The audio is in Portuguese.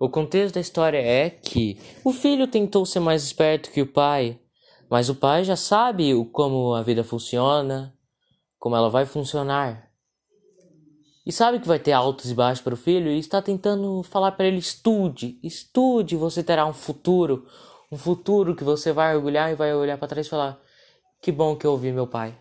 O contexto da história é que o filho tentou ser mais esperto que o pai, mas o pai já sabe como a vida funciona, como ela vai funcionar. E sabe que vai ter altos e baixos para o filho e está tentando falar para ele: estude, estude, você terá um futuro, um futuro que você vai orgulhar e vai olhar para trás e falar: que bom que eu ouvi meu pai.